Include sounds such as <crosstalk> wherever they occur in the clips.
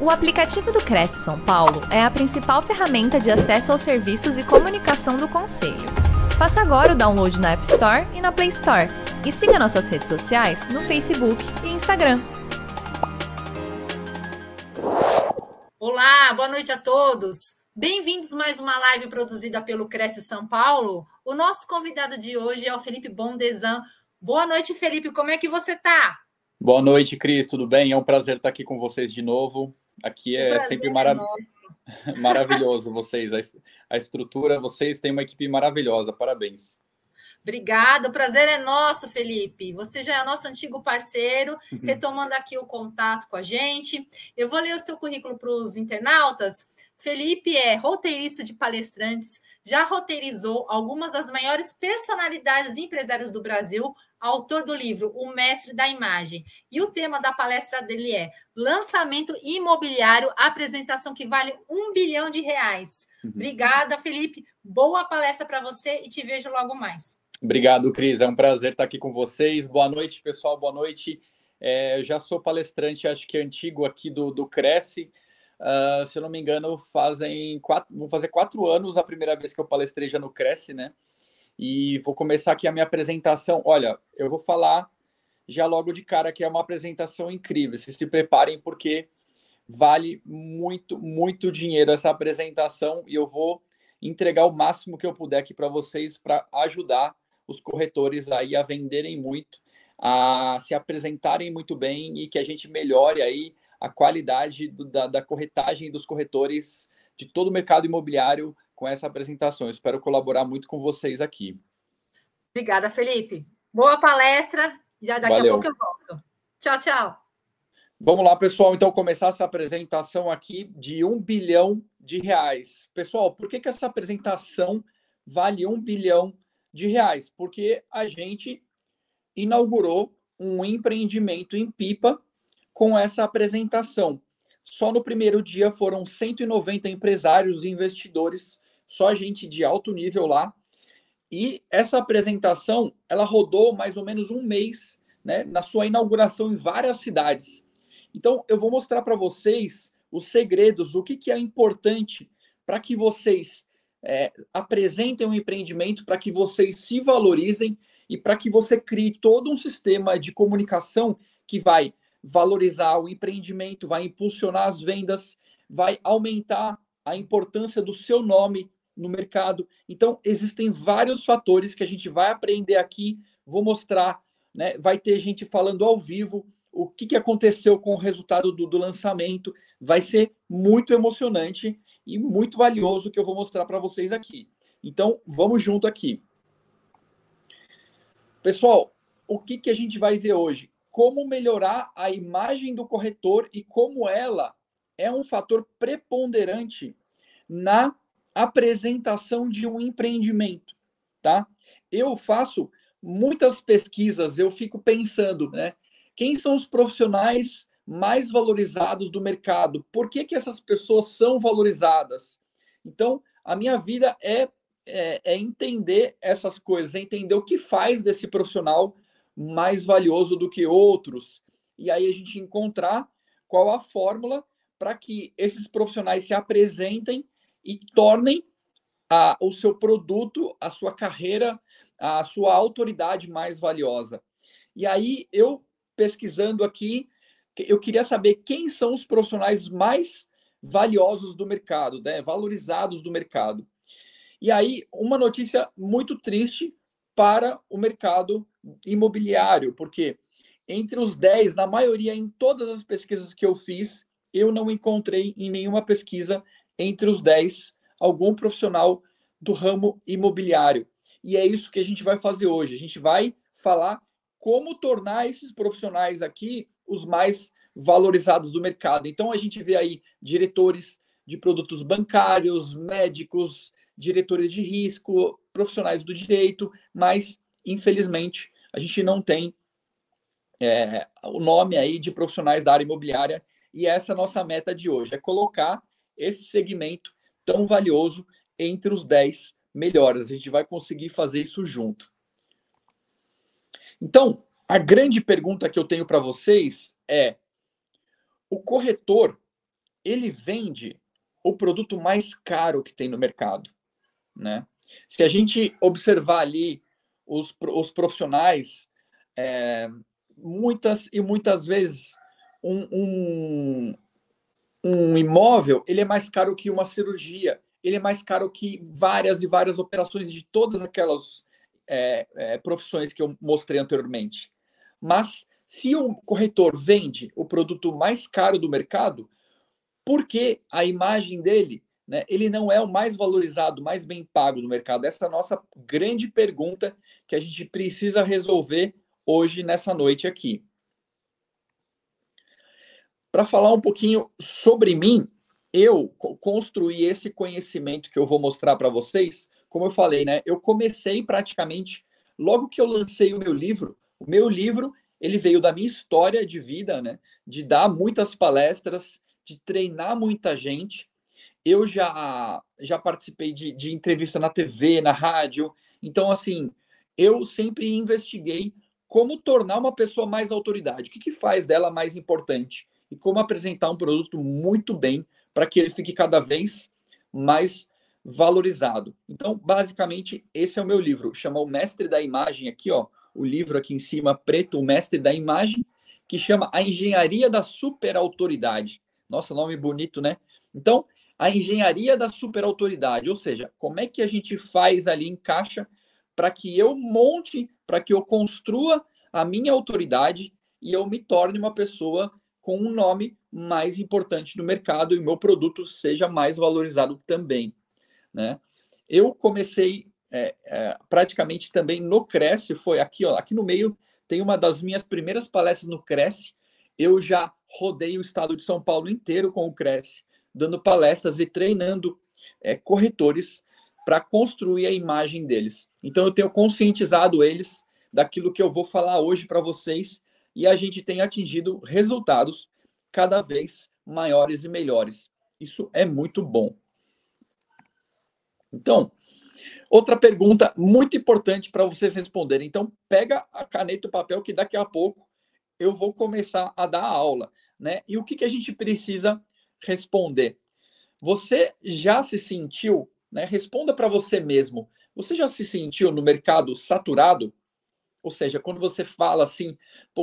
O aplicativo do Cresce São Paulo é a principal ferramenta de acesso aos serviços e comunicação do Conselho. Faça agora o download na App Store e na Play Store. E siga nossas redes sociais no Facebook e Instagram. Olá, boa noite a todos. Bem-vindos mais uma live produzida pelo Cresce São Paulo. O nosso convidado de hoje é o Felipe Bondesan. Boa noite, Felipe. Como é que você está? Boa noite, Cris. Tudo bem? É um prazer estar aqui com vocês de novo. Aqui é sempre marav é <laughs> maravilhoso vocês, a, a estrutura, vocês têm uma equipe maravilhosa, parabéns. Obrigada, o prazer é nosso, Felipe. Você já é nosso antigo parceiro, <laughs> retomando aqui o contato com a gente. Eu vou ler o seu currículo para os internautas. Felipe é roteirista de palestrantes, já roteirizou algumas das maiores personalidades empresárias do Brasil, autor do livro O Mestre da Imagem. E o tema da palestra dele é Lançamento Imobiliário, apresentação que vale um bilhão de reais. Uhum. Obrigada, Felipe. Boa palestra para você e te vejo logo mais. Obrigado, Cris. É um prazer estar aqui com vocês. Boa noite, pessoal. Boa noite. É, eu já sou palestrante, acho que antigo aqui do, do Cresce. Uh, se eu não me engano, fazem quatro, vão fazer quatro anos a primeira vez que eu palestrei já no Cresce, né? E vou começar aqui a minha apresentação. Olha, eu vou falar já logo de cara que é uma apresentação incrível. Vocês se preparem porque vale muito, muito dinheiro essa apresentação e eu vou entregar o máximo que eu puder aqui para vocês para ajudar os corretores aí a venderem muito, a se apresentarem muito bem e que a gente melhore aí a qualidade do, da, da corretagem dos corretores de todo o mercado imobiliário com essa apresentação. espero colaborar muito com vocês aqui. Obrigada, Felipe. Boa palestra. Já daqui Valeu. a pouco eu volto. Tchau, tchau. Vamos lá, pessoal. Então, começar essa apresentação aqui de um bilhão de reais. Pessoal, por que, que essa apresentação vale um bilhão de reais? Porque a gente inaugurou um empreendimento em Pipa com essa apresentação. Só no primeiro dia foram 190 empresários e investidores, só gente de alto nível lá. E essa apresentação, ela rodou mais ou menos um mês, né, na sua inauguração em várias cidades. Então, eu vou mostrar para vocês os segredos, o que, que é importante para que vocês é, apresentem um empreendimento, para que vocês se valorizem e para que você crie todo um sistema de comunicação que vai valorizar o empreendimento, vai impulsionar as vendas, vai aumentar a importância do seu nome no mercado. Então, existem vários fatores que a gente vai aprender aqui, vou mostrar, né? Vai ter gente falando ao vivo o que, que aconteceu com o resultado do, do lançamento. Vai ser muito emocionante e muito valioso que eu vou mostrar para vocês aqui. Então, vamos junto aqui. Pessoal, o que, que a gente vai ver hoje? como melhorar a imagem do corretor e como ela é um fator preponderante na apresentação de um empreendimento, tá? Eu faço muitas pesquisas, eu fico pensando, né? Quem são os profissionais mais valorizados do mercado? Por que, que essas pessoas são valorizadas? Então, a minha vida é, é, é entender essas coisas, é entender o que faz desse profissional mais valioso do que outros. E aí a gente encontrar qual a fórmula para que esses profissionais se apresentem e tornem a, o seu produto, a sua carreira, a sua autoridade mais valiosa. E aí eu pesquisando aqui, eu queria saber quem são os profissionais mais valiosos do mercado, né? valorizados do mercado. E aí, uma notícia muito triste para o mercado imobiliário, porque entre os 10, na maioria, em todas as pesquisas que eu fiz, eu não encontrei em nenhuma pesquisa entre os 10 algum profissional do ramo imobiliário. E é isso que a gente vai fazer hoje. A gente vai falar como tornar esses profissionais aqui os mais valorizados do mercado. Então a gente vê aí diretores de produtos bancários, médicos, diretores de risco, profissionais do direito, mas infelizmente a gente não tem é, o nome aí de profissionais da área imobiliária e essa é a nossa meta de hoje, é colocar esse segmento tão valioso entre os 10 melhores. A gente vai conseguir fazer isso junto. Então, a grande pergunta que eu tenho para vocês é: o corretor ele vende o produto mais caro que tem no mercado, né? Se a gente observar ali os, os profissionais, é, muitas e muitas vezes um, um, um imóvel ele é mais caro que uma cirurgia, ele é mais caro que várias e várias operações de todas aquelas é, é, profissões que eu mostrei anteriormente. Mas se o corretor vende o produto mais caro do mercado, por que a imagem dele, né, ele não é o mais valorizado, mais bem pago do mercado? Essa é a nossa grande pergunta que a gente precisa resolver hoje, nessa noite aqui. Para falar um pouquinho sobre mim, eu construí esse conhecimento que eu vou mostrar para vocês. Como eu falei, né? Eu comecei praticamente logo que eu lancei o meu livro. O meu livro ele veio da minha história de vida, né? De dar muitas palestras, de treinar muita gente. Eu já já participei de, de entrevista na TV, na rádio. Então, assim, eu sempre investiguei como tornar uma pessoa mais autoridade. O que, que faz dela mais importante? E como apresentar um produto muito bem para que ele fique cada vez mais valorizado. Então, basicamente, esse é o meu livro, chama O Mestre da Imagem aqui, ó, o livro aqui em cima preto, O Mestre da Imagem, que chama A Engenharia da Superautoridade. Nossa, nome bonito, né? Então, a engenharia da superautoridade, ou seja, como é que a gente faz ali encaixa para que eu monte, para que eu construa a minha autoridade e eu me torne uma pessoa com um nome mais importante no mercado e meu produto seja mais valorizado também. Né? Eu comecei é, é, praticamente também no Cresce, foi aqui, ó, aqui no meio tem uma das minhas primeiras palestras no Cresce. Eu já rodei o estado de São Paulo inteiro com o Cresce, dando palestras e treinando é, corretores para construir a imagem deles. Então eu tenho conscientizado eles daquilo que eu vou falar hoje para vocês e a gente tem atingido resultados cada vez maiores e melhores. Isso é muito bom. Então, outra pergunta muito importante para vocês responderem. Então, pega a caneta e o papel que daqui a pouco eu vou começar a dar aula, né? E o que, que a gente precisa responder? Você já se sentiu, né? Responda para você mesmo. Você já se sentiu no mercado saturado? Ou seja, quando você fala assim,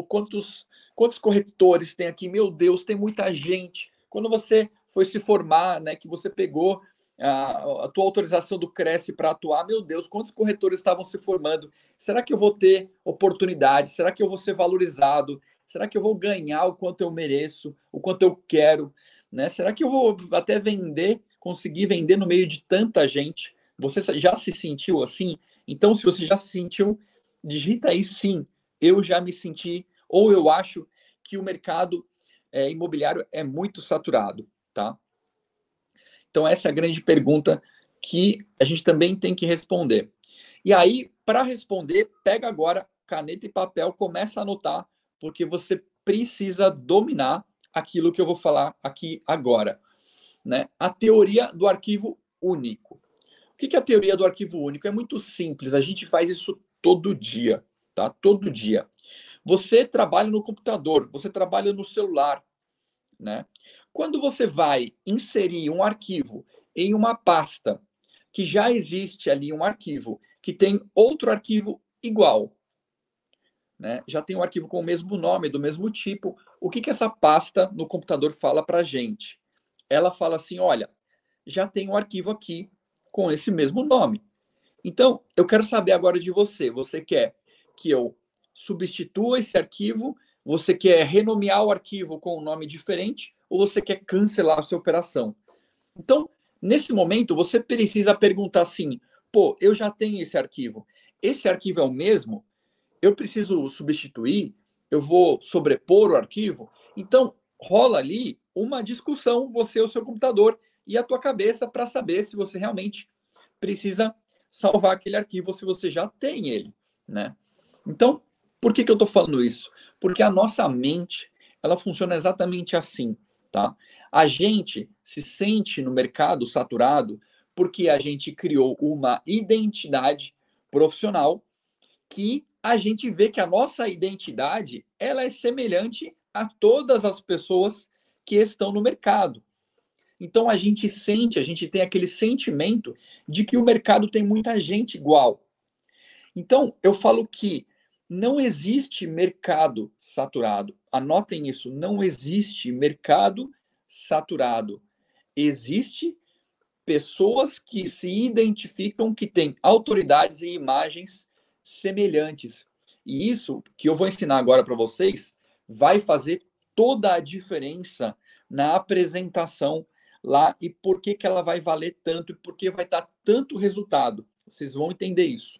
quantos, quantos corretores tem aqui? Meu Deus, tem muita gente. Quando você foi se formar, né, que você pegou a, a tua autorização do Cresce para atuar, meu Deus, quantos corretores estavam se formando? Será que eu vou ter oportunidade? Será que eu vou ser valorizado? Será que eu vou ganhar o quanto eu mereço, o quanto eu quero? Né? Será que eu vou até vender, conseguir vender no meio de tanta gente? Você já se sentiu assim? Então, se você já se sentiu, digita aí sim, eu já me senti, ou eu acho que o mercado é, imobiliário é muito saturado, tá? Então, essa é a grande pergunta que a gente também tem que responder. E aí, para responder, pega agora caneta e papel, começa a anotar, porque você precisa dominar aquilo que eu vou falar aqui agora. Né? A teoria do arquivo único. O que é a teoria do arquivo único? É muito simples, a gente faz isso todo dia, tá? Todo dia. Você trabalha no computador, você trabalha no celular, né? Quando você vai inserir um arquivo em uma pasta que já existe ali um arquivo que tem outro arquivo igual, né? Já tem um arquivo com o mesmo nome, do mesmo tipo. O que que essa pasta no computador fala para gente? Ela fala assim, olha, já tem um arquivo aqui com esse mesmo nome. Então, eu quero saber agora de você. Você quer que eu substitua esse arquivo? Você quer renomear o arquivo com um nome diferente? Ou você quer cancelar a sua operação? Então, nesse momento, você precisa perguntar assim: pô, eu já tenho esse arquivo. Esse arquivo é o mesmo? Eu preciso substituir? Eu vou sobrepor o arquivo? Então, rola ali uma discussão, você e o seu computador e a tua cabeça para saber se você realmente precisa salvar aquele arquivo se você já tem ele, né? Então, por que, que eu estou falando isso? Porque a nossa mente, ela funciona exatamente assim, tá? A gente se sente no mercado saturado porque a gente criou uma identidade profissional que a gente vê que a nossa identidade ela é semelhante a todas as pessoas que estão no mercado, Então a gente sente, a gente tem aquele sentimento de que o mercado tem muita gente igual. Então eu falo que não existe mercado saturado. Anotem isso, não existe mercado saturado. Existe pessoas que se identificam que têm autoridades e imagens semelhantes. E isso que eu vou ensinar agora para vocês vai fazer toda a diferença na apresentação lá e por que, que ela vai valer tanto e por que vai dar tanto resultado. Vocês vão entender isso.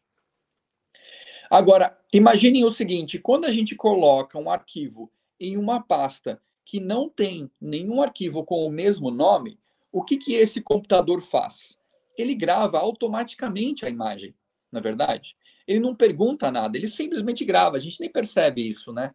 Agora, imaginem o seguinte: quando a gente coloca um arquivo em uma pasta que não tem nenhum arquivo com o mesmo nome, o que, que esse computador faz? Ele grava automaticamente a imagem, na é verdade. Ele não pergunta nada, ele simplesmente grava, a gente nem percebe isso, né?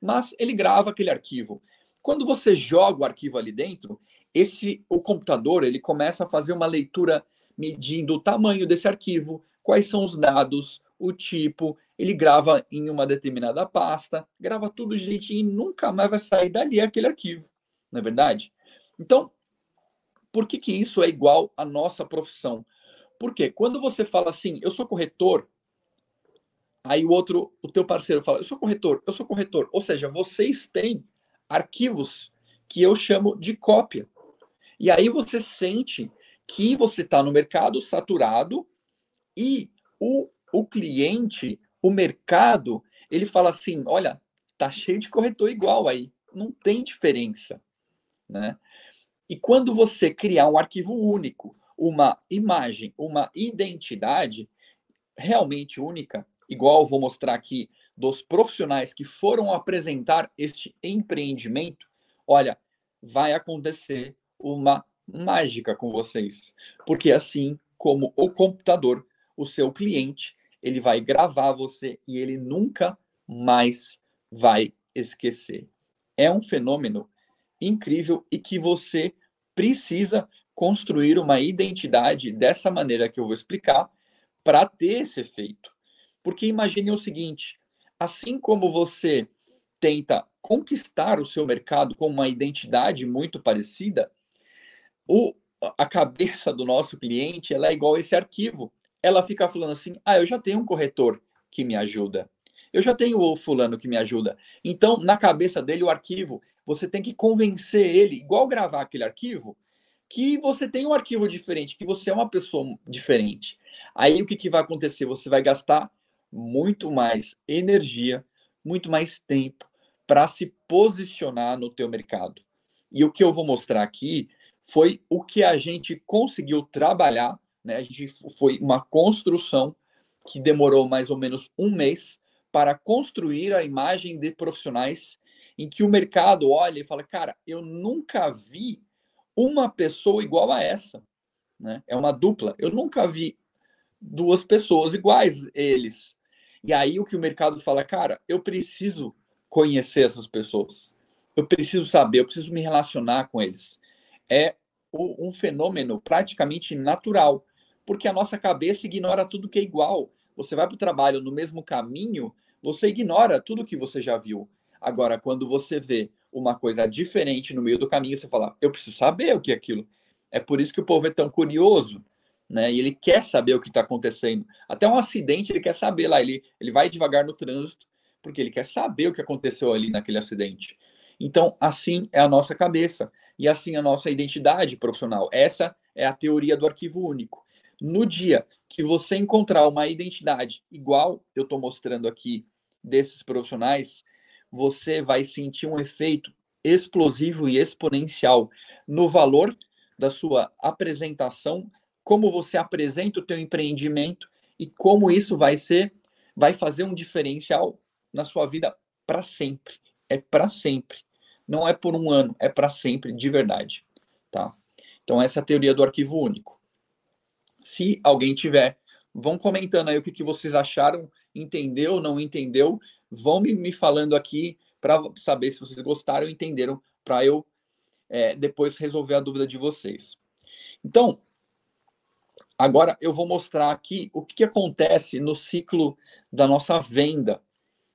Mas ele grava aquele arquivo. Quando você joga o arquivo ali dentro, esse o computador ele começa a fazer uma leitura medindo o tamanho desse arquivo, quais são os dados, o tipo, ele grava em uma determinada pasta, grava tudo direitinho e nunca mais vai sair dali aquele arquivo, não é verdade? Então, por que, que isso é igual à nossa profissão? Porque quando você fala assim, eu sou corretor, aí o outro, o teu parceiro fala, eu sou corretor, eu sou corretor. Ou seja, vocês têm arquivos que eu chamo de cópia. E aí você sente que você está no mercado saturado e o, o cliente, o mercado, ele fala assim: olha, tá cheio de corretor igual aí, não tem diferença, né? E quando você criar um arquivo único, uma imagem, uma identidade realmente única, igual vou mostrar aqui dos profissionais que foram apresentar este empreendimento, olha, vai acontecer uma mágica com vocês, porque assim como o computador, o seu cliente, ele vai gravar você e ele nunca mais vai esquecer. É um fenômeno incrível e que você precisa construir uma identidade dessa maneira que eu vou explicar para ter esse efeito. Porque imagine o seguinte: assim como você tenta conquistar o seu mercado com uma identidade muito parecida, o, a cabeça do nosso cliente ela é igual a esse arquivo. Ela fica falando assim: ah, eu já tenho um corretor que me ajuda. Eu já tenho o fulano que me ajuda. Então, na cabeça dele, o arquivo, você tem que convencer ele, igual gravar aquele arquivo, que você tem um arquivo diferente, que você é uma pessoa diferente. Aí o que, que vai acontecer? Você vai gastar muito mais energia, muito mais tempo para se posicionar no teu mercado. E o que eu vou mostrar aqui foi o que a gente conseguiu trabalhar, né? A gente foi uma construção que demorou mais ou menos um mês para construir a imagem de profissionais em que o mercado olha e fala, cara, eu nunca vi uma pessoa igual a essa, né? É uma dupla. Eu nunca vi duas pessoas iguais eles. E aí o que o mercado fala, cara, eu preciso conhecer essas pessoas. Eu preciso saber, eu preciso me relacionar com eles. É um fenômeno praticamente natural, porque a nossa cabeça ignora tudo que é igual. Você vai para o trabalho no mesmo caminho, você ignora tudo que você já viu. Agora, quando você vê uma coisa diferente no meio do caminho, você fala, eu preciso saber o que é aquilo. É por isso que o povo é tão curioso, né? E ele quer saber o que está acontecendo. Até um acidente ele quer saber lá. Ele, ele vai devagar no trânsito porque ele quer saber o que aconteceu ali naquele acidente. Então, assim é a nossa cabeça e assim a nossa identidade profissional. Essa é a teoria do arquivo único. No dia que você encontrar uma identidade igual eu estou mostrando aqui desses profissionais, você vai sentir um efeito explosivo e exponencial no valor da sua apresentação como você apresenta o teu empreendimento e como isso vai ser, vai fazer um diferencial na sua vida para sempre. É para sempre. Não é por um ano, é para sempre, de verdade, tá? Então essa é a teoria do arquivo único. Se alguém tiver, vão comentando aí o que, que vocês acharam, entendeu, não entendeu, vão me, me falando aqui para saber se vocês gostaram, entenderam, para eu é, depois resolver a dúvida de vocês. Então, Agora eu vou mostrar aqui o que, que acontece no ciclo da nossa venda,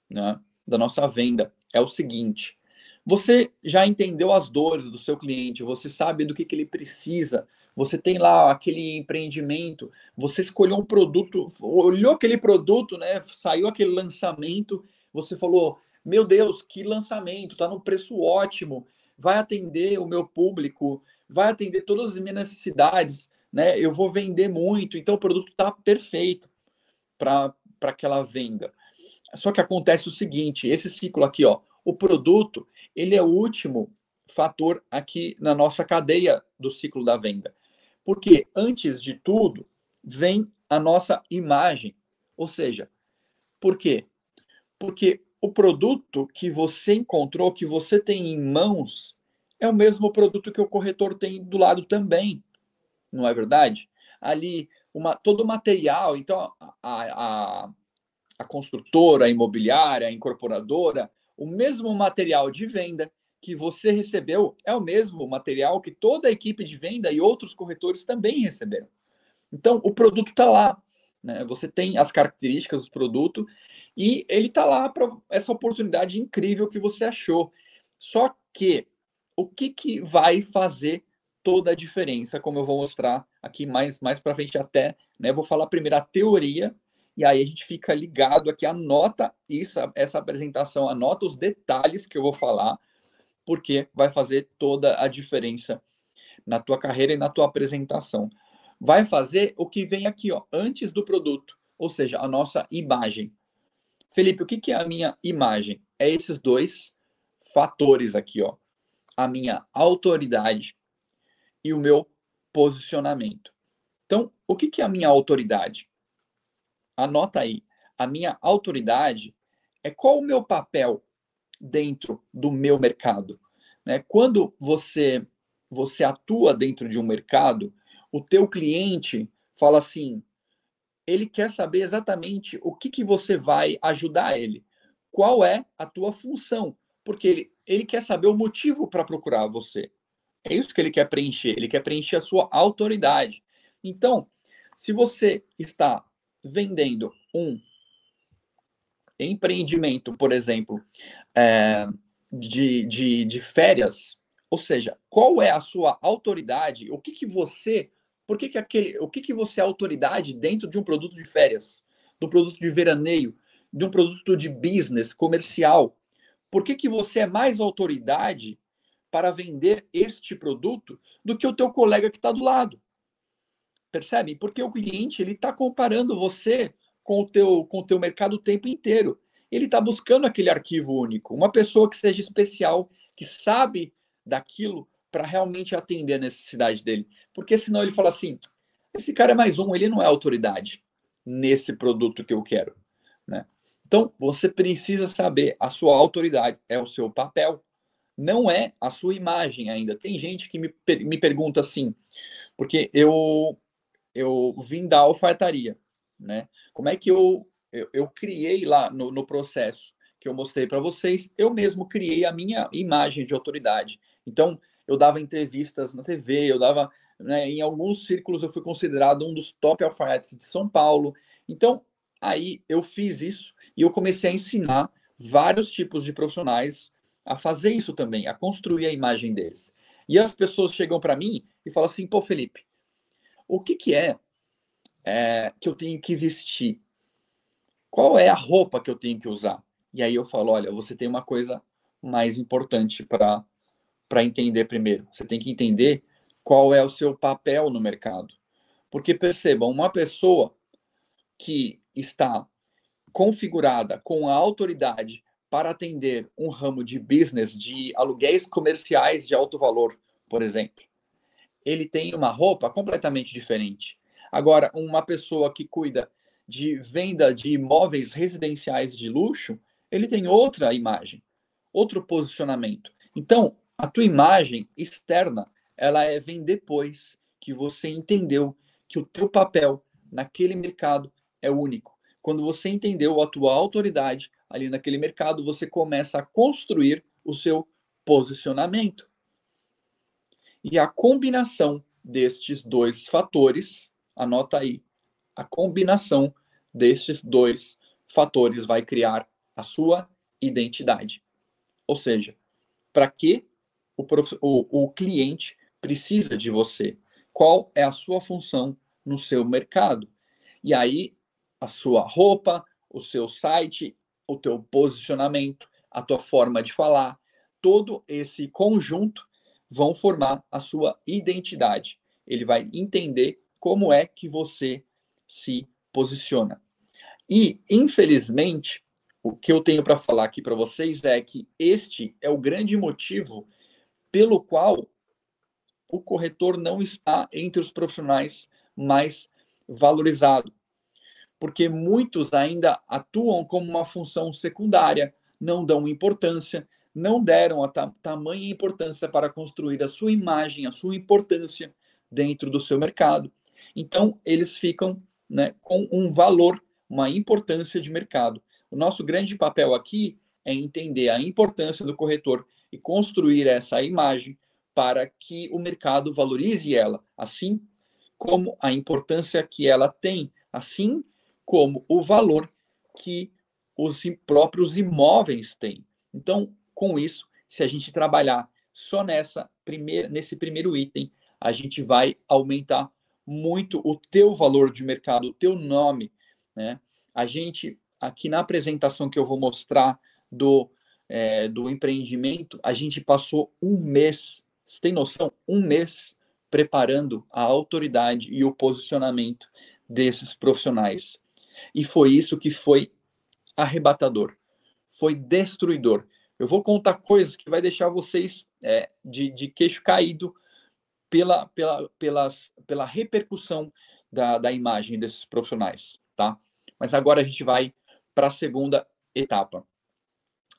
né? Da nossa venda é o seguinte: Você já entendeu as dores do seu cliente, você sabe do que, que ele precisa, você tem lá aquele empreendimento, você escolheu um produto, olhou aquele produto, né? Saiu aquele lançamento, você falou: Meu Deus, que lançamento, tá num preço ótimo, vai atender o meu público, vai atender todas as minhas necessidades, né? Eu vou vender muito, então o produto está perfeito para aquela venda. Só que acontece o seguinte: esse ciclo aqui, ó, o produto, ele é o último fator aqui na nossa cadeia do ciclo da venda. Porque antes de tudo vem a nossa imagem. Ou seja, por quê? Porque o produto que você encontrou, que você tem em mãos, é o mesmo produto que o corretor tem do lado também. Não é verdade? Ali, uma, todo o material, então a, a, a construtora, a imobiliária, a incorporadora, o mesmo material de venda que você recebeu é o mesmo material que toda a equipe de venda e outros corretores também receberam. Então, o produto está lá. Né? Você tem as características do produto e ele está lá para essa oportunidade incrível que você achou. Só que o que, que vai fazer toda a diferença, como eu vou mostrar aqui mais, mais para frente até, né? Vou falar primeiro a teoria e aí a gente fica ligado aqui, anota isso, essa apresentação, anota os detalhes que eu vou falar porque vai fazer toda a diferença na tua carreira e na tua apresentação. Vai fazer o que vem aqui, ó, antes do produto, ou seja, a nossa imagem. Felipe, o que, que é a minha imagem? É esses dois fatores aqui, ó. A minha autoridade e o meu posicionamento. Então, o que, que é a minha autoridade? Anota aí. A minha autoridade é qual o meu papel dentro do meu mercado. Né? Quando você você atua dentro de um mercado, o teu cliente fala assim, ele quer saber exatamente o que, que você vai ajudar ele, qual é a tua função, porque ele, ele quer saber o motivo para procurar você. É isso que ele quer preencher, ele quer preencher a sua autoridade. Então, se você está vendendo um empreendimento, por exemplo, é, de, de, de férias, ou seja, qual é a sua autoridade? O que, que você, por que, que aquele, o que, que você é autoridade dentro de um produto de férias, de um produto de veraneio, de um produto de business comercial? Por que, que você é mais autoridade para vender este produto do que o teu colega que está do lado? Percebe? Porque o cliente ele está comparando você com o teu com o teu mercado o tempo inteiro. Ele está buscando aquele arquivo único, uma pessoa que seja especial, que sabe daquilo para realmente atender a necessidade dele. Porque senão ele fala assim: esse cara é mais um, ele não é autoridade nesse produto que eu quero, né? Então, você precisa saber a sua autoridade, é o seu papel, não é a sua imagem ainda. Tem gente que me, me pergunta assim, porque eu eu vim da alfaiataria né? Como é que eu, eu, eu criei lá no, no processo que eu mostrei para vocês, eu mesmo criei a minha imagem de autoridade. Então, eu dava entrevistas na TV, eu dava, né, em alguns círculos eu fui considerado um dos top alfaiates de São Paulo. Então, aí eu fiz isso e eu comecei a ensinar vários tipos de profissionais a fazer isso também, a construir a imagem deles. E as pessoas chegam para mim e falam assim: pô, Felipe, o que, que é é, que eu tenho que vestir? Qual é a roupa que eu tenho que usar? E aí eu falo, olha, você tem uma coisa mais importante para para entender primeiro. Você tem que entender qual é o seu papel no mercado. Porque percebam, uma pessoa que está configurada com a autoridade para atender um ramo de business de aluguéis comerciais de alto valor, por exemplo, ele tem uma roupa completamente diferente. Agora, uma pessoa que cuida de venda de imóveis residenciais de luxo, ele tem outra imagem, outro posicionamento. Então, a tua imagem externa, ela é vem depois que você entendeu que o teu papel naquele mercado é único. Quando você entendeu a tua autoridade ali naquele mercado, você começa a construir o seu posicionamento. E a combinação destes dois fatores Anota aí. A combinação destes dois fatores vai criar a sua identidade. Ou seja, para que o, o, o cliente precisa de você, qual é a sua função no seu mercado. E aí, a sua roupa, o seu site, o teu posicionamento, a tua forma de falar, todo esse conjunto vão formar a sua identidade. Ele vai entender como é que você se posiciona. E, infelizmente, o que eu tenho para falar aqui para vocês é que este é o grande motivo pelo qual o corretor não está entre os profissionais mais valorizado, porque muitos ainda atuam como uma função secundária, não dão importância, não deram a ta tamanha importância para construir a sua imagem, a sua importância dentro do seu mercado. Então, eles ficam né, com um valor, uma importância de mercado. O nosso grande papel aqui é entender a importância do corretor e construir essa imagem para que o mercado valorize ela, assim como a importância que ela tem, assim como o valor que os próprios imóveis têm. Então, com isso, se a gente trabalhar só nessa primeira, nesse primeiro item, a gente vai aumentar muito o teu valor de mercado, o teu nome, né? A gente aqui na apresentação que eu vou mostrar do é, do empreendimento, a gente passou um mês você tem noção? Um mês preparando a autoridade e o posicionamento desses profissionais. E foi isso que foi arrebatador, foi destruidor. Eu vou contar coisas que vai deixar vocês é, de, de queixo caído pela, pela, pelas, pela repercussão da, da imagem desses profissionais, tá? Mas agora a gente vai para a segunda etapa.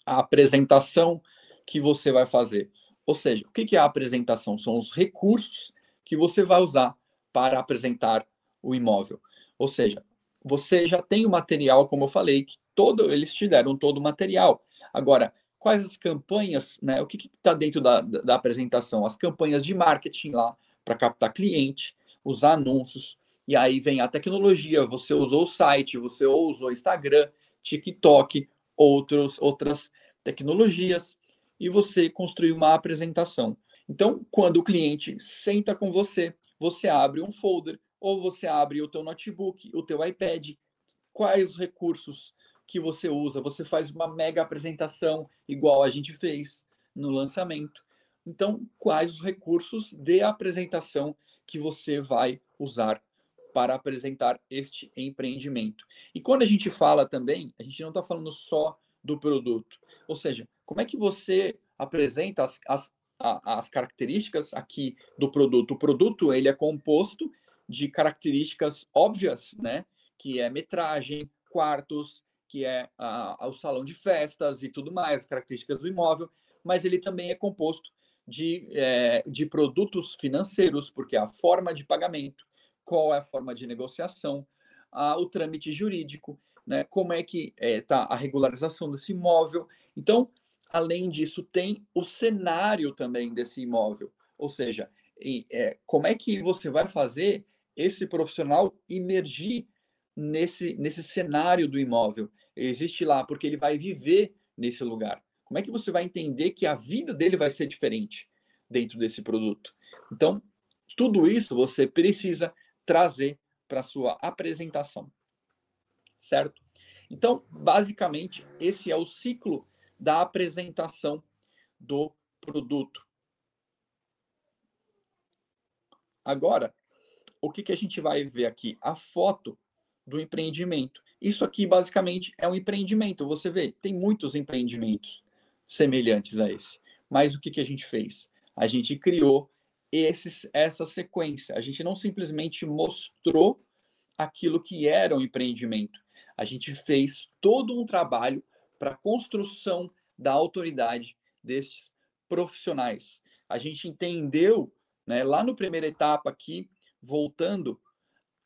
A apresentação que você vai fazer. Ou seja, o que é a apresentação? São os recursos que você vai usar para apresentar o imóvel. Ou seja, você já tem o material, como eu falei, que todo eles te deram todo o material. Agora, quais as campanhas, né? O que está dentro da, da, apresentação? As campanhas de marketing lá para captar cliente, os anúncios, e aí vem a tecnologia. Você usou o site, você usou Instagram, TikTok, outros, outras tecnologias e você construir uma apresentação. Então, quando o cliente senta com você, você abre um folder ou você abre o teu notebook, o teu iPad, quais os recursos que você usa, você faz uma mega apresentação igual a gente fez no lançamento. Então, quais os recursos de apresentação que você vai usar para apresentar este empreendimento? E quando a gente fala também, a gente não está falando só do produto. Ou seja, como é que você apresenta as, as, as características aqui do produto? O produto ele é composto de características óbvias, né? Que é metragem, quartos, que é a, o salão de festas e tudo mais, características do imóvel, mas ele também é composto de, é, de produtos financeiros, porque é a forma de pagamento, qual é a forma de negociação, a, o trâmite jurídico, né? Como é que está é, tá a regularização desse imóvel. Então, além disso, tem o cenário também desse imóvel. Ou seja, é, como é que você vai fazer esse profissional emergir nesse, nesse cenário do imóvel? Existe lá, porque ele vai viver nesse lugar. Como é que você vai entender que a vida dele vai ser diferente dentro desse produto? Então, tudo isso você precisa trazer para sua apresentação certo? Então, basicamente, esse é o ciclo da apresentação do produto. Agora, o que, que a gente vai ver aqui? A foto do empreendimento. Isso aqui, basicamente, é um empreendimento. Você vê, tem muitos empreendimentos semelhantes a esse. Mas o que, que a gente fez? A gente criou esses, essa sequência. A gente não simplesmente mostrou aquilo que era um empreendimento a gente fez todo um trabalho para a construção da autoridade desses profissionais. A gente entendeu, né, lá no primeira etapa aqui, voltando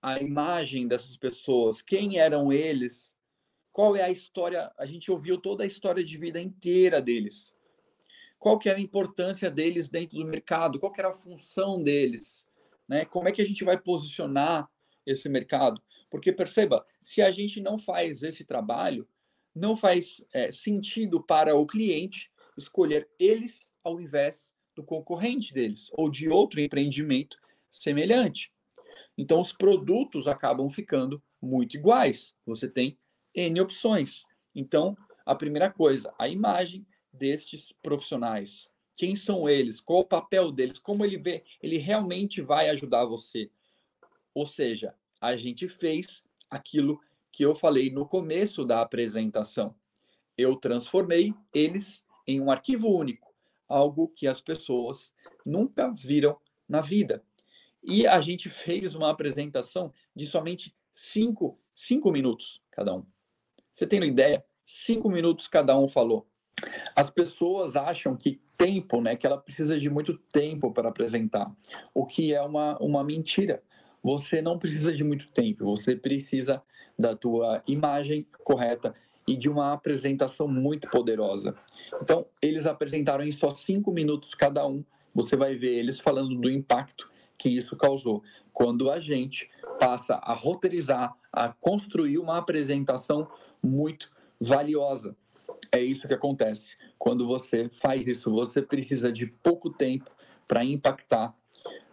a imagem dessas pessoas, quem eram eles, qual é a história, a gente ouviu toda a história de vida inteira deles. Qual que era a importância deles dentro do mercado, qual que era a função deles, né? Como é que a gente vai posicionar esse mercado? Porque perceba, se a gente não faz esse trabalho, não faz é, sentido para o cliente escolher eles ao invés do concorrente deles ou de outro empreendimento semelhante. Então, os produtos acabam ficando muito iguais. Você tem N opções. Então, a primeira coisa, a imagem destes profissionais. Quem são eles? Qual o papel deles? Como ele vê? Ele realmente vai ajudar você. Ou seja, a gente fez aquilo que eu falei no começo da apresentação. Eu transformei eles em um arquivo único, algo que as pessoas nunca viram na vida. E a gente fez uma apresentação de somente cinco, cinco minutos cada um. Você tem uma ideia? Cinco minutos cada um falou. As pessoas acham que tempo, né, que ela precisa de muito tempo para apresentar, o que é uma, uma mentira. Você não precisa de muito tempo, você precisa da tua imagem correta e de uma apresentação muito poderosa. Então, eles apresentaram em só cinco minutos cada um. Você vai ver eles falando do impacto que isso causou. Quando a gente passa a roteirizar, a construir uma apresentação muito valiosa. É isso que acontece. Quando você faz isso, você precisa de pouco tempo para impactar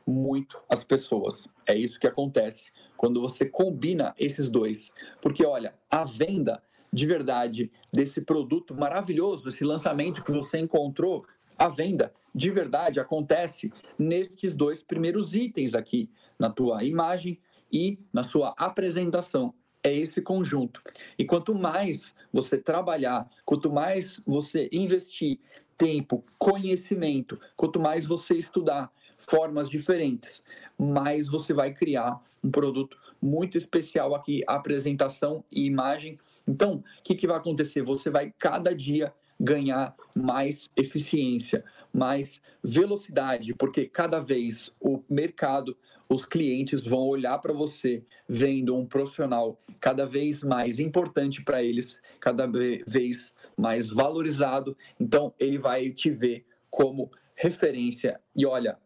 muito as pessoas. É isso que acontece quando você combina esses dois. Porque, olha, a venda de verdade desse produto maravilhoso, esse lançamento que você encontrou, a venda de verdade acontece nestes dois primeiros itens aqui, na tua imagem e na sua apresentação. É esse conjunto. E quanto mais você trabalhar, quanto mais você investir tempo, conhecimento, quanto mais você estudar formas diferentes, mais você vai criar um produto muito especial aqui, apresentação e imagem. Então, o que, que vai acontecer? Você vai cada dia ganhar mais eficiência, mais velocidade, porque cada vez o mercado, os clientes vão olhar para você vendo um profissional cada vez mais importante para eles, cada vez mais valorizado. Então, ele vai te ver como referência. E olha,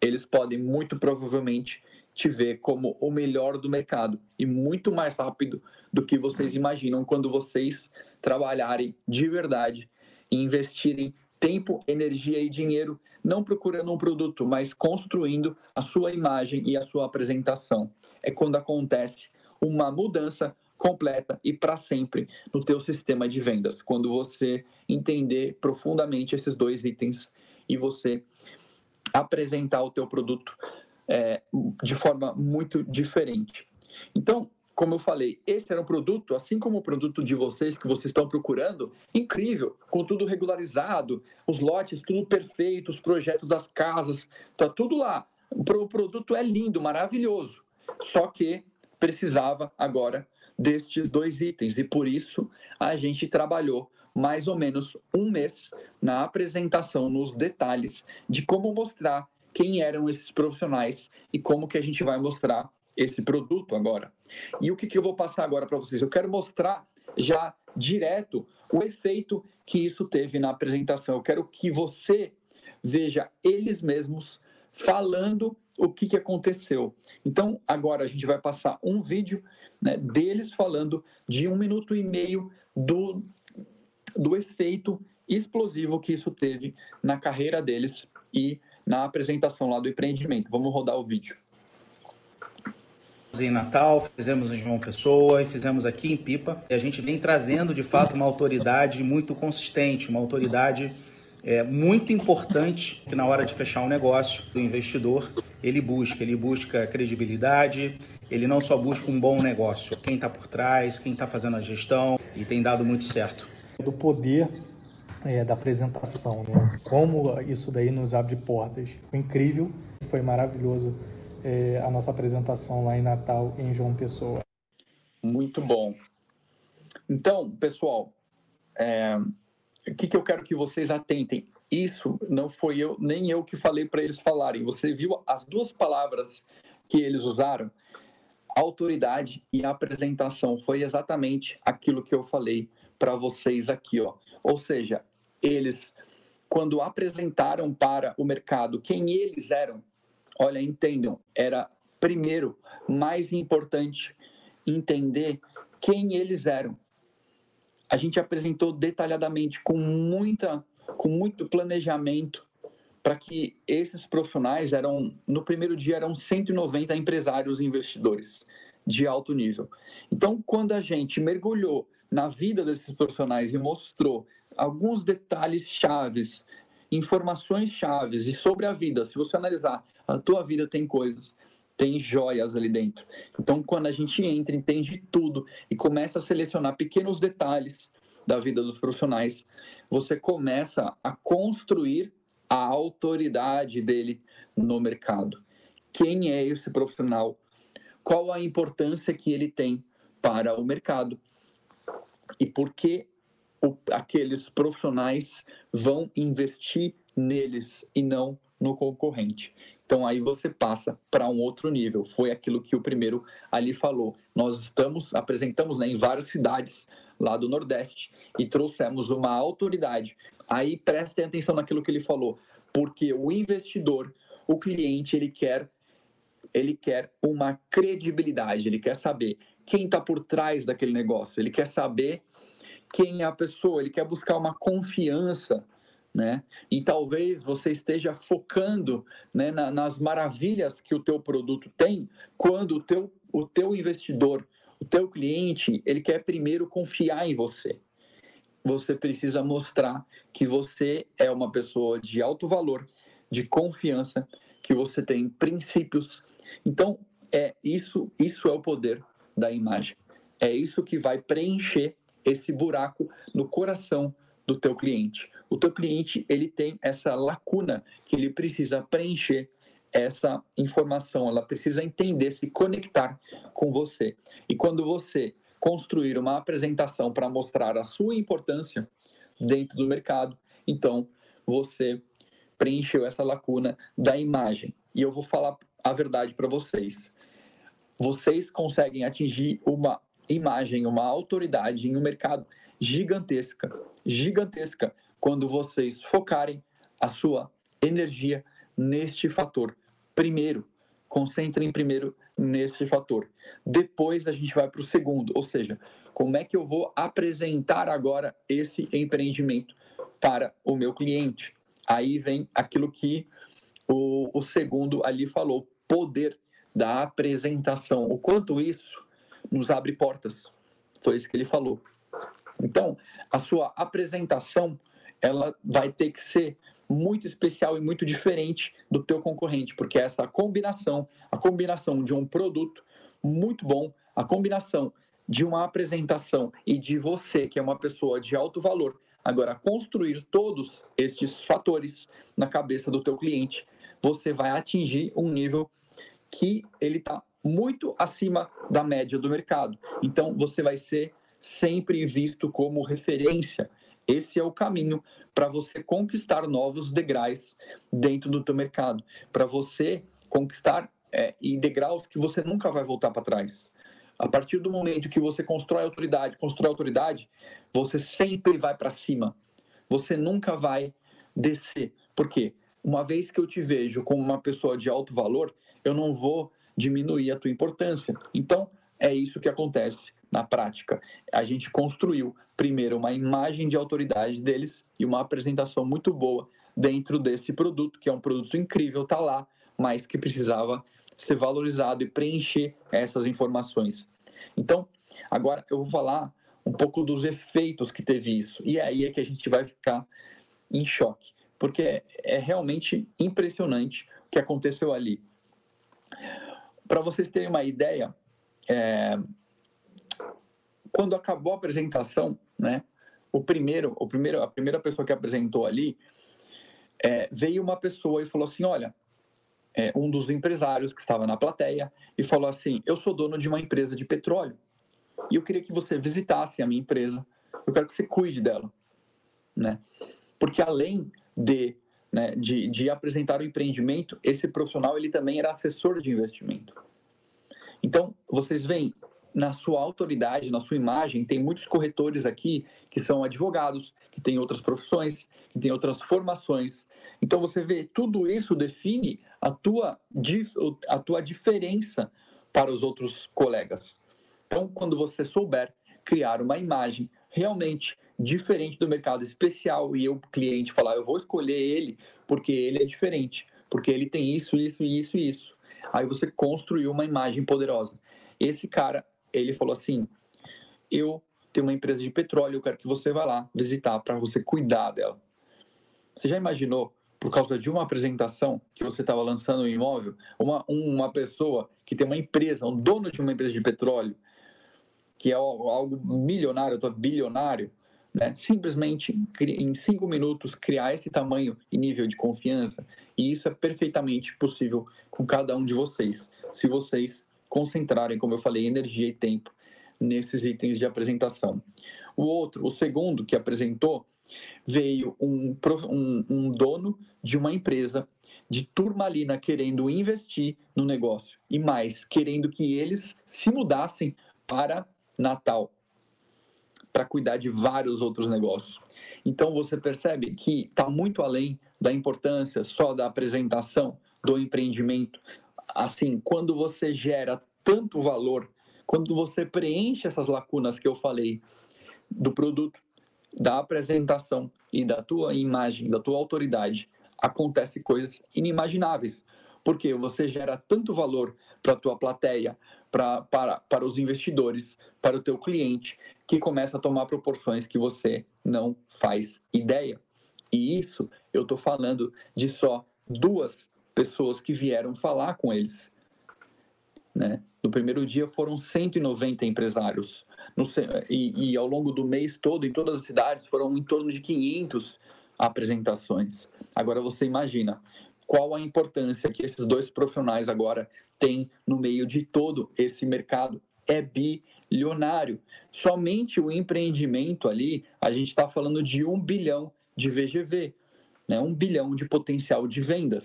eles podem muito provavelmente te ver como o melhor do mercado e muito mais rápido do que vocês imaginam quando vocês trabalharem de verdade investirem tempo, energia e dinheiro não procurando um produto, mas construindo a sua imagem e a sua apresentação. É quando acontece uma mudança completa e para sempre no teu sistema de vendas, quando você entender profundamente esses dois itens e você apresentar o teu produto é, de forma muito diferente. Então, como eu falei, esse era um produto, assim como o produto de vocês que vocês estão procurando, incrível, com tudo regularizado, os lotes tudo perfeito, os projetos das casas, tá tudo lá. O produto é lindo, maravilhoso. Só que precisava agora destes dois itens e por isso a gente trabalhou mais ou menos um mês na apresentação, nos detalhes de como mostrar quem eram esses profissionais e como que a gente vai mostrar esse produto agora. E o que, que eu vou passar agora para vocês? Eu quero mostrar já direto o efeito que isso teve na apresentação. Eu quero que você veja eles mesmos falando o que, que aconteceu. Então, agora a gente vai passar um vídeo né, deles falando de um minuto e meio do, do efeito explosivo que isso teve na carreira deles e na apresentação lá do empreendimento. Vamos rodar o vídeo em Natal, fizemos em João Pessoa e fizemos aqui em Pipa. E a gente vem trazendo, de fato, uma autoridade muito consistente, uma autoridade é, muito importante que na hora de fechar um negócio, o investidor, ele busca. Ele busca credibilidade, ele não só busca um bom negócio. Quem está por trás, quem está fazendo a gestão e tem dado muito certo. Do poder é, da apresentação, né? Como isso daí nos abre portas. Foi incrível, foi maravilhoso é, a nossa apresentação lá em Natal, em João Pessoa. Muito bom. Então, pessoal, é, o que, que eu quero que vocês atentem? Isso não foi eu, nem eu que falei para eles falarem. Você viu as duas palavras que eles usaram? Autoridade e apresentação. Foi exatamente aquilo que eu falei para vocês aqui, ó. Ou seja, eles, quando apresentaram para o mercado quem eles eram, Olha, entendam, era primeiro mais importante entender quem eles eram. A gente apresentou detalhadamente, com muita com muito planejamento, para que esses profissionais eram, no primeiro dia, eram 190 empresários e investidores de alto nível. Então, quando a gente mergulhou na vida desses profissionais e mostrou alguns detalhes chaves, informações chaves e sobre a vida, se você analisar, a tua vida tem coisas, tem joias ali dentro. Então, quando a gente entra, entende tudo e começa a selecionar pequenos detalhes da vida dos profissionais, você começa a construir a autoridade dele no mercado. Quem é esse profissional? Qual a importância que ele tem para o mercado? E por que o, aqueles profissionais vão investir neles e não no concorrente? Então aí você passa para um outro nível. Foi aquilo que o primeiro ali falou. Nós estamos apresentamos né, em várias cidades lá do Nordeste e trouxemos uma autoridade. Aí prestem atenção naquilo que ele falou, porque o investidor, o cliente, ele quer ele quer uma credibilidade, ele quer saber quem está por trás daquele negócio, ele quer saber quem é a pessoa, ele quer buscar uma confiança, né? E talvez você esteja focando né, na, nas maravilhas que o teu produto tem, quando o teu, o teu investidor, o teu cliente, ele quer primeiro confiar em você. Você precisa mostrar que você é uma pessoa de alto valor, de confiança, que você tem princípios. Então, é isso, isso é o poder da imagem. É isso que vai preencher esse buraco no coração do teu cliente. O teu cliente, ele tem essa lacuna que ele precisa preencher essa informação, ela precisa entender, se conectar com você. E quando você construir uma apresentação para mostrar a sua importância dentro do mercado, então você preencheu essa lacuna da imagem. E eu vou falar a verdade para vocês. Vocês conseguem atingir uma imagem, uma autoridade em um mercado gigantesca, gigantesca, quando vocês focarem a sua energia neste fator. Primeiro, concentrem primeiro neste fator. Depois a gente vai para o segundo, ou seja, como é que eu vou apresentar agora esse empreendimento para o meu cliente? Aí vem aquilo que o, o segundo ali falou, poder da apresentação. O quanto isso nos abre portas. Foi isso que ele falou. Então, a sua apresentação, ela vai ter que ser muito especial e muito diferente do teu concorrente, porque essa combinação, a combinação de um produto muito bom, a combinação de uma apresentação e de você, que é uma pessoa de alto valor, agora construir todos estes fatores na cabeça do teu cliente, você vai atingir um nível que ele está muito acima da média do mercado. Então, você vai ser sempre visto como referência. Esse é o caminho para você conquistar novos degraus dentro do teu mercado, para você conquistar é, e degraus que você nunca vai voltar para trás. A partir do momento que você constrói autoridade, constrói autoridade, você sempre vai para cima. Você nunca vai descer. Por quê? Uma vez que eu te vejo como uma pessoa de alto valor, eu não vou diminuir a tua importância. Então, é isso que acontece na prática. A gente construiu primeiro uma imagem de autoridade deles e uma apresentação muito boa dentro desse produto, que é um produto incrível, tá lá, mas que precisava ser valorizado e preencher essas informações. Então, agora eu vou falar um pouco dos efeitos que teve isso. E aí é que a gente vai ficar em choque, porque é, é realmente impressionante o que aconteceu ali. Para vocês terem uma ideia, é, quando acabou a apresentação, né, o primeiro, o primeiro, a primeira pessoa que apresentou ali, é, veio uma pessoa e falou assim, olha, é, um dos empresários que estava na plateia e falou assim, eu sou dono de uma empresa de petróleo e eu queria que você visitasse a minha empresa, eu quero que você cuide dela, né? Porque além de né, de, de apresentar o empreendimento, esse profissional ele também era assessor de investimento. Então, vocês veem, na sua autoridade, na sua imagem, tem muitos corretores aqui que são advogados, que têm outras profissões, que têm outras formações. Então, você vê, tudo isso define a tua, a tua diferença para os outros colegas. Então, quando você souber criar uma imagem realmente diferente do mercado especial e o cliente falar, eu vou escolher ele porque ele é diferente, porque ele tem isso, isso, isso e isso. Aí você construiu uma imagem poderosa. Esse cara, ele falou assim: eu tenho uma empresa de petróleo, eu quero que você vá lá visitar para você cuidar dela. Você já imaginou, por causa de uma apresentação que você estava lançando um imóvel, uma, uma pessoa que tem uma empresa, um dono de uma empresa de petróleo, que é algo milionário, bilionário, né? simplesmente em cinco minutos criar esse tamanho e nível de confiança, e isso é perfeitamente possível com cada um de vocês, se vocês concentrarem, como eu falei, energia e tempo nesses itens de apresentação. O outro, o segundo que apresentou, veio um, um, um dono de uma empresa de turmalina querendo investir no negócio e mais, querendo que eles se mudassem para Natal para cuidar de vários outros negócios. Então você percebe que está muito além da importância só da apresentação do empreendimento. Assim, quando você gera tanto valor, quando você preenche essas lacunas que eu falei do produto, da apresentação e da tua imagem, da tua autoridade, acontece coisas inimagináveis porque você gera tanto valor para a tua plateia, pra, para, para os investidores, para o teu cliente, que começa a tomar proporções que você não faz ideia. E isso eu estou falando de só duas pessoas que vieram falar com eles. Né? No primeiro dia foram 190 empresários. No, e, e ao longo do mês todo, em todas as cidades, foram em torno de 500 apresentações. Agora você imagina, qual a importância que esses dois profissionais agora têm no meio de todo esse mercado. É bilionário. Somente o empreendimento ali, a gente está falando de um bilhão de VGV, né? um bilhão de potencial de vendas.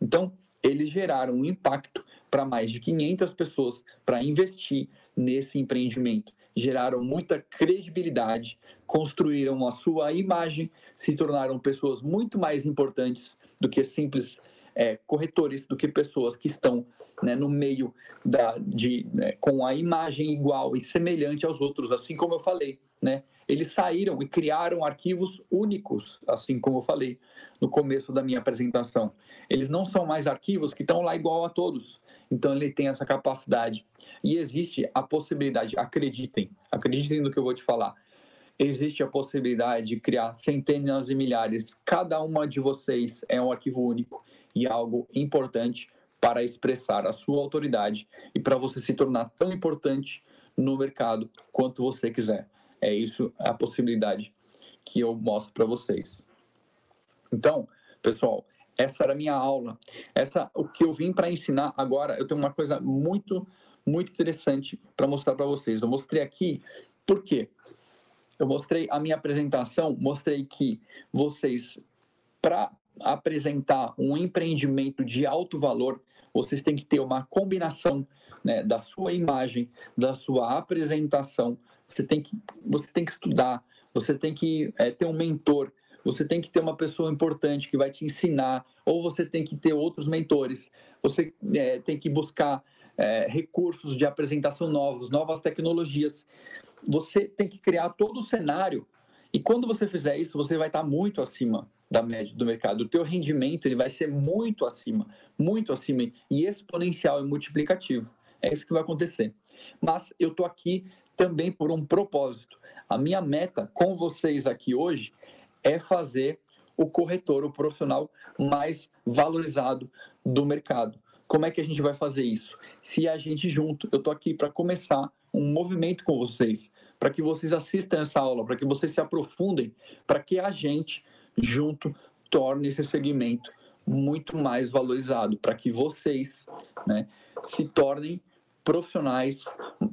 Então, eles geraram um impacto para mais de 500 pessoas para investir nesse empreendimento. Geraram muita credibilidade, construíram a sua imagem, se tornaram pessoas muito mais importantes do que simples é, corretores, do que pessoas que estão né, no meio da, de, né, com a imagem igual e semelhante aos outros, assim como eu falei. Né? Eles saíram e criaram arquivos únicos, assim como eu falei no começo da minha apresentação. Eles não são mais arquivos que estão lá igual a todos. Então ele tem essa capacidade. E existe a possibilidade, acreditem, acreditem no que eu vou te falar existe a possibilidade de criar centenas e milhares. Cada uma de vocês é um arquivo único e algo importante para expressar a sua autoridade e para você se tornar tão importante no mercado quanto você quiser. É isso a possibilidade que eu mostro para vocês. Então, pessoal, essa era a minha aula. Essa o que eu vim para ensinar agora, eu tenho uma coisa muito muito interessante para mostrar para vocês. Eu mostrei aqui por quê? eu mostrei a minha apresentação, mostrei que vocês, para apresentar um empreendimento de alto valor, vocês têm que ter uma combinação né, da sua imagem, da sua apresentação. Você tem que, você tem que estudar, você tem que é, ter um mentor, você tem que ter uma pessoa importante que vai te ensinar, ou você tem que ter outros mentores. Você é, tem que buscar é, recursos de apresentação novos, novas tecnologias. Você tem que criar todo o cenário. E quando você fizer isso, você vai estar muito acima da média do mercado. O teu rendimento ele vai ser muito acima, muito acima e exponencial e multiplicativo. É isso que vai acontecer. Mas eu estou aqui também por um propósito. A minha meta com vocês aqui hoje é fazer o corretor, o profissional mais valorizado do mercado. Como é que a gente vai fazer isso? Se a gente junto, eu estou aqui para começar um movimento com vocês, para que vocês assistam essa aula, para que vocês se aprofundem, para que a gente junto torne esse segmento muito mais valorizado, para que vocês né, se tornem profissionais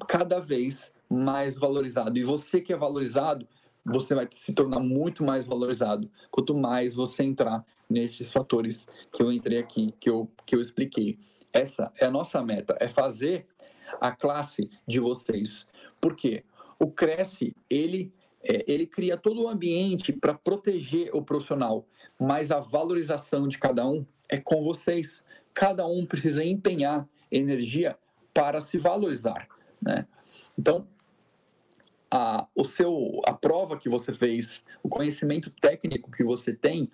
cada vez mais valorizados. E você que é valorizado, você vai se tornar muito mais valorizado quanto mais você entrar nesses fatores que eu entrei aqui, que eu, que eu expliquei. Essa é a nossa meta, é fazer a classe de vocês. Por quê? O Cresce, ele, é, ele cria todo o ambiente para proteger o profissional, mas a valorização de cada um é com vocês. Cada um precisa empenhar energia para se valorizar. Né? Então, a, o seu, a prova que você fez, o conhecimento técnico que você tem,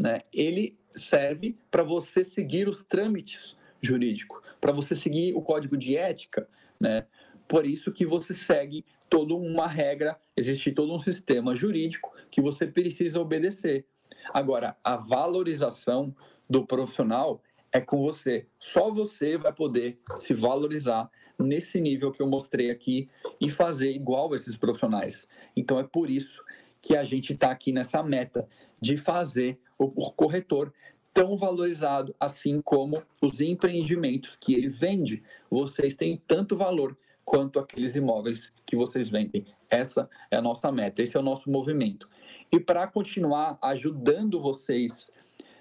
né, ele serve para você seguir os trâmites jurídicos, para você seguir o código de ética, né? Por isso que você segue toda uma regra, existe todo um sistema jurídico que você precisa obedecer. Agora, a valorização do profissional é com você. Só você vai poder se valorizar nesse nível que eu mostrei aqui e fazer igual esses profissionais. Então é por isso que a gente está aqui nessa meta de fazer o corretor tão valorizado, assim como os empreendimentos que ele vende. Vocês têm tanto valor quanto aqueles imóveis que vocês vendem. Essa é a nossa meta, esse é o nosso movimento. E para continuar ajudando vocês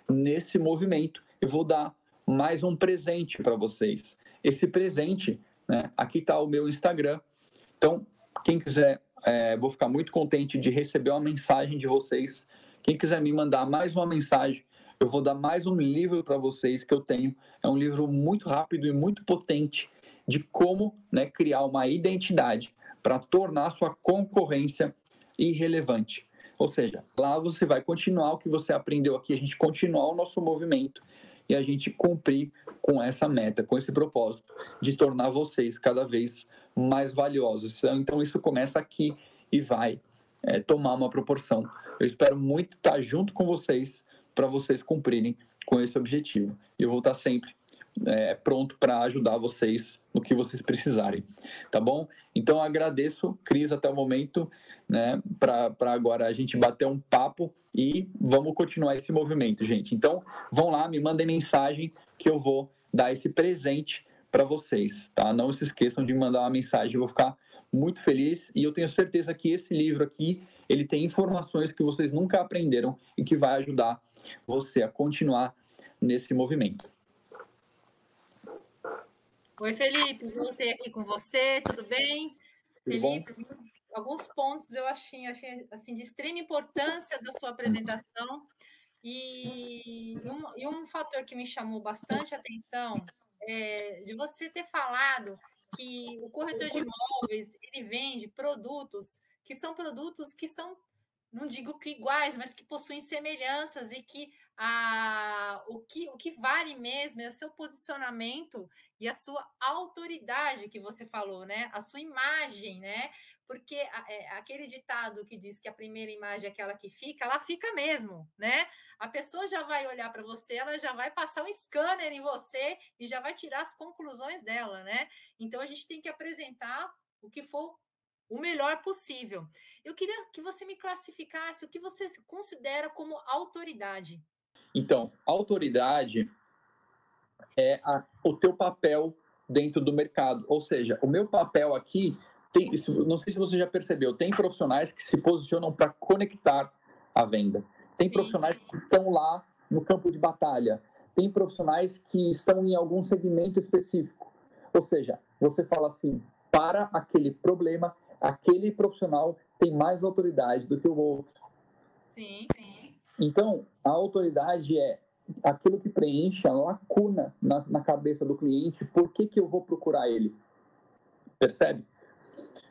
nesse movimento, eu vou dar mais um presente para vocês. Esse presente, né, aqui está o meu Instagram. Então, quem quiser, é, vou ficar muito contente de receber uma mensagem de vocês. Quem quiser me mandar mais uma mensagem, eu vou dar mais um livro para vocês que eu tenho. É um livro muito rápido e muito potente de como né, criar uma identidade para tornar sua concorrência irrelevante. Ou seja, lá você vai continuar o que você aprendeu aqui, a gente continuar o nosso movimento e a gente cumprir com essa meta, com esse propósito de tornar vocês cada vez mais valiosos. Então, isso começa aqui e vai é, tomar uma proporção. Eu espero muito estar junto com vocês para vocês cumprirem com esse objetivo. E eu vou estar sempre é, pronto para ajudar vocês no que vocês precisarem, tá bom? Então agradeço, Cris, até o momento, né, para agora a gente bater um papo e vamos continuar esse movimento, gente. Então vão lá, me mandem mensagem que eu vou dar esse presente para vocês, tá? Não se esqueçam de mandar uma mensagem, eu vou ficar muito feliz e eu tenho certeza que esse livro aqui, ele tem informações que vocês nunca aprenderam e que vai ajudar você a continuar nesse movimento. Oi, Felipe, voltei aqui com você, tudo bem? Tudo Felipe, bom? alguns pontos eu achei, achei assim, de extrema importância da sua apresentação e um, e um fator que me chamou bastante atenção é de você ter falado que o corretor de imóveis ele vende produtos que são produtos que são não digo que iguais, mas que possuem semelhanças e que a, o, que, o que vale mesmo é o seu posicionamento e a sua autoridade que você falou, né? A sua imagem, né? Porque é, aquele ditado que diz que a primeira imagem é aquela que fica, ela fica mesmo, né? A pessoa já vai olhar para você, ela já vai passar um scanner em você e já vai tirar as conclusões dela, né? Então a gente tem que apresentar o que for o melhor possível. Eu queria que você me classificasse o que você considera como autoridade. Então, autoridade é a, o teu papel dentro do mercado. Ou seja, o meu papel aqui tem, não sei se você já percebeu, tem profissionais que se posicionam para conectar a venda. Tem Sim. profissionais que estão lá no campo de batalha. Tem profissionais que estão em algum segmento específico. Ou seja, você fala assim, para aquele problema, aquele profissional tem mais autoridade do que o outro. Sim, sim. Então, a autoridade é aquilo que preenche a lacuna na, na cabeça do cliente, por que, que eu vou procurar ele? Percebe?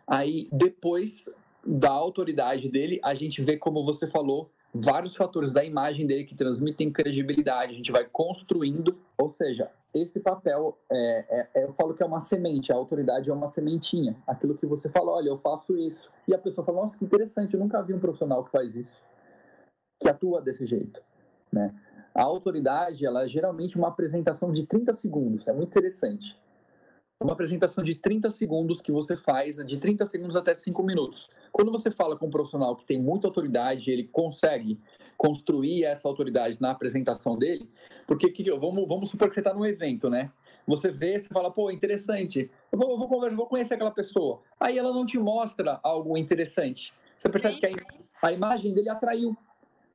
Aí, depois da autoridade dele, a gente vê, como você falou, vários fatores da imagem dele que transmitem credibilidade, a gente vai construindo, ou seja, esse papel, é, é, é, eu falo que é uma semente, a autoridade é uma sementinha, aquilo que você fala, olha, eu faço isso, e a pessoa fala, nossa, que interessante, eu nunca vi um profissional que faz isso, que atua desse jeito, né? A autoridade, ela é geralmente uma apresentação de 30 segundos, é muito interessante. Uma apresentação de 30 segundos que você faz, de 30 segundos até 5 minutos. Quando você fala com um profissional que tem muita autoridade, ele consegue construir essa autoridade na apresentação dele, porque que, vamos, vamos supor que você está num evento, né? Você vê, você fala, pô, interessante, eu vou, eu vou conversar, vou conhecer aquela pessoa. Aí ela não te mostra algo interessante. Você percebe Sim. que a, a imagem dele atraiu,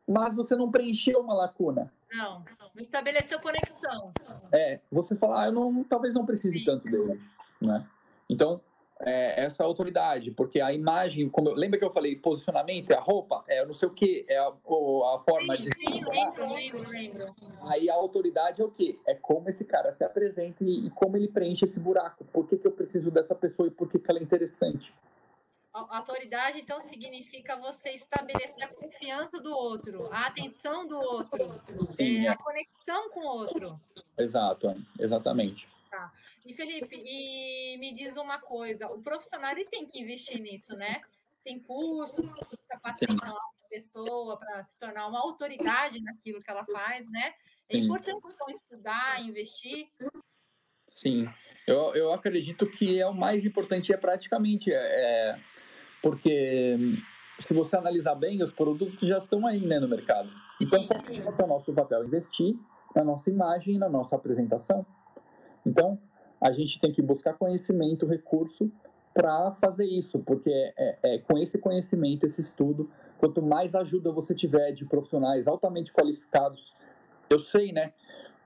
mas você não preencheu uma lacuna. Não, não estabeleceu conexão. É, você fala, ah, eu não, talvez não precise Sim. tanto dele, né? Então, é, essa autoridade, porque a imagem, como eu, lembra que eu falei posicionamento, é a roupa, é não sei o que, é a, a forma sim, de. Sim, lembro, lembro, lembro. Aí a autoridade é o quê? É como esse cara se apresenta e, e como ele preenche esse buraco. Por que, que eu preciso dessa pessoa e por que, que ela é interessante? A autoridade, então, significa você estabelecer a confiança do outro, a atenção do outro, Sim, é, a conexão com o outro. Exato, exatamente. Tá. E Felipe, e me diz uma coisa: o profissional ele tem que investir nisso, né? Tem cursos que capacitam a pessoa para se tornar uma autoridade naquilo que ela faz, né? É Sim. importante então estudar, investir. Sim, eu, eu acredito que é o mais importante é praticamente é, é porque se você analisar bem, os produtos já estão aí né, no mercado. Então, qual é o nosso papel? Investir na nossa imagem na nossa apresentação. Então, a gente tem que buscar conhecimento, recurso para fazer isso, porque é, é, com esse conhecimento, esse estudo, quanto mais ajuda você tiver de profissionais altamente qualificados, eu sei, né?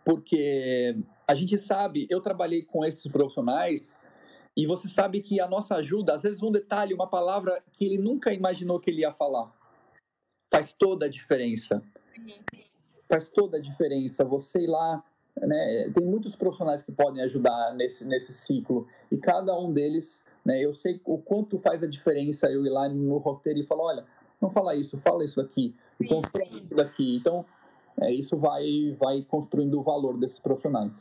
Porque a gente sabe, eu trabalhei com esses profissionais e você sabe que a nossa ajuda, às vezes um detalhe, uma palavra que ele nunca imaginou que ele ia falar, faz toda a diferença. Faz toda a diferença. Você ir lá, né, tem muitos profissionais que podem ajudar nesse, nesse ciclo e cada um deles, né, eu sei o quanto faz a diferença eu ir lá no roteiro e falar, olha, não fala isso, fala isso aqui, sim, e isso daqui. Então, é, isso vai, vai construindo o valor desses profissionais.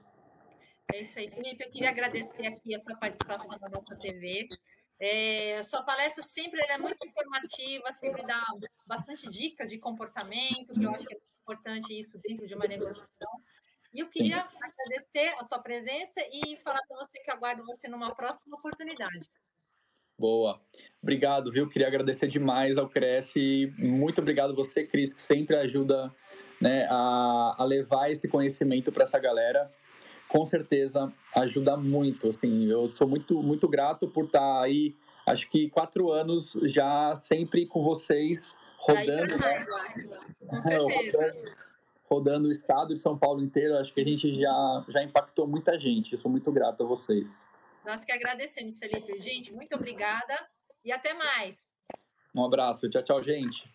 É isso aí, Felipe. Eu queria agradecer aqui a sua participação na nossa TV. É, sua palestra sempre é muito informativa, sempre dá bastante dicas de comportamento, que eu acho que é importante isso dentro de uma negociação. E eu queria Sim. agradecer a sua presença e falar para você que aguardo você numa próxima oportunidade. Boa. Obrigado, viu? Queria agradecer demais ao Cresce. Muito obrigado você, Cris, que sempre ajuda né, a, a levar esse conhecimento para essa galera com certeza ajuda muito. Assim, eu sou muito, muito grato por estar aí, acho que quatro anos já sempre com vocês, rodando, né? com certeza. Rodando, o estado de São Paulo inteiro. Acho que a gente já, já impactou muita gente. Eu sou muito grato a vocês. Nós que agradecemos, Felipe. Gente, muito obrigada e até mais. Um abraço. Tchau, tchau, gente.